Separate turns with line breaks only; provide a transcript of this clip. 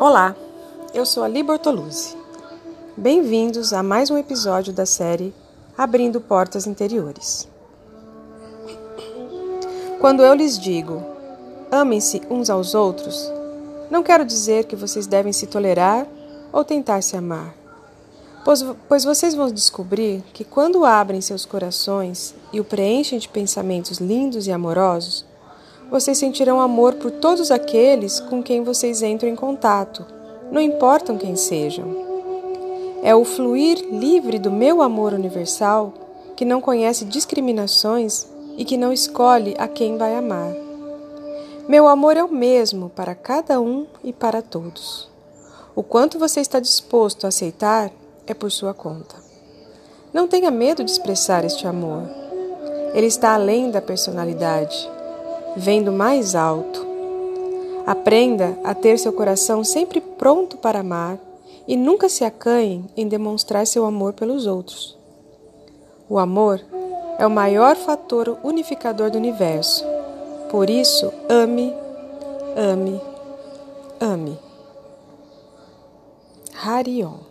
Olá, eu sou a Li Bortoluzzi. Bem-vindos a mais um episódio da série Abrindo Portas Interiores. Quando eu lhes digo, amem-se uns aos outros, não quero dizer que vocês devem se tolerar ou tentar se amar, pois, pois vocês vão descobrir que quando abrem seus corações e o preenchem de pensamentos lindos e amorosos, vocês sentirão amor por todos aqueles com quem vocês entram em contato, não importam quem sejam. É o fluir livre do meu amor universal que não conhece discriminações e que não escolhe a quem vai amar. Meu amor é o mesmo para cada um e para todos. O quanto você está disposto a aceitar é por sua conta. Não tenha medo de expressar este amor. Ele está além da personalidade vem do mais alto. Aprenda a ter seu coração sempre pronto para amar e nunca se acanhe em demonstrar seu amor pelos outros. O amor é o maior fator unificador do universo. Por isso, ame, ame, ame. Harion